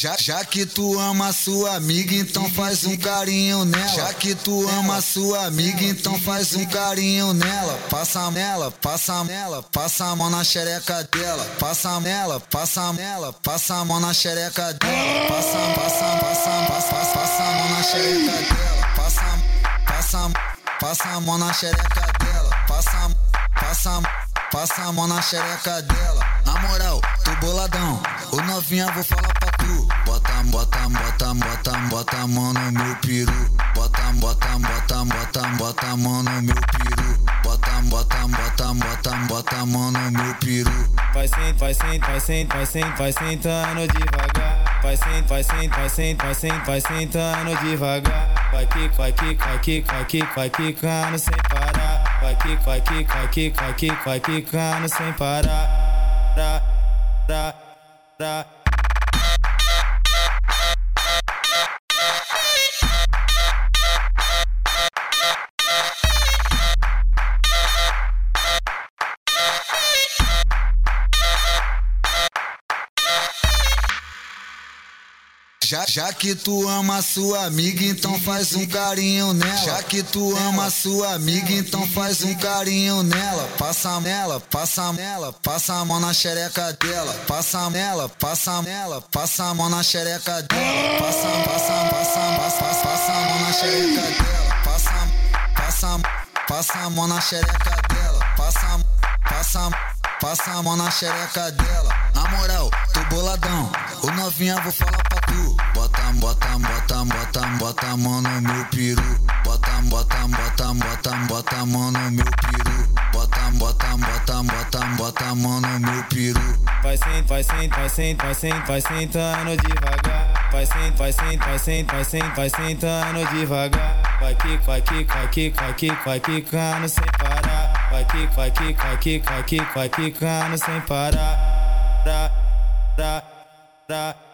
Já, já que tu ama sua amiga, então faz um carinho nela. Já que tu ama sua amiga, então faz um carinho nela. Passa nela, passa nela, passa a mão na xereca dela. Passa nela, passa nela, passa a mão na xereca dela. Passa, passa, passa, passa, passa, a mão na xereca dela. Passa, passa, passa a mão na xereca dela. Passa, passa, passa a mão na xereca dela. Na moral, tô boladão. Ô novinha, vou falar pra tu. Bota, bota, bota, bota, bota a mão no meu peru. Bota, bota, bota, bota, bota a mão no meu peru. Bota, bota, bota, bota, bota a mão no meu peru. Vai sent, vai sent, vai sent, vai sent, vai sentando devagar. Vai sent, vai sent, vai sent, vai sent, vai sentando devagar. Vai que, vai que, vai que, vai que, vai quicando sem parar. Vai que, vai que, vai que, vai que, vai quicando sem parar. Ra, ra, ra. Já, já que tu ama sua amiga, então faz um carinho nela. Já que tu ama sua amiga, então faz um carinho nela. Passa nela, passa nela, passa a mão na xereca dela. Passa nela, passa nela, passa a mão na xereca dela. Passa, passa, passa, passa, passa, a mão na xereca dela. Passa, passa, passa a mão na xereca dela. Passa, passa, passa a mão na xereca dela. Na moral. Ô novinha, vou falar pra tu. Bota, bota, bota, bota, bota a mão no meu peru. Bota, bota, bota, bota, bota a mão no meu peru. Bota, bota, bota, bota, bota a mão no meu peru. Vai sent, vai sent, vai sent, vai sent, vai sentando devagar. Vai sent, vai sent, vai sent, vai sent, vai sentando devagar. Vai que, vai que, vai que, vai que, vai quicando sem parar. Vai que, vai que, vai que, vai que, vai quicando sem parar. Ra, ra, ra.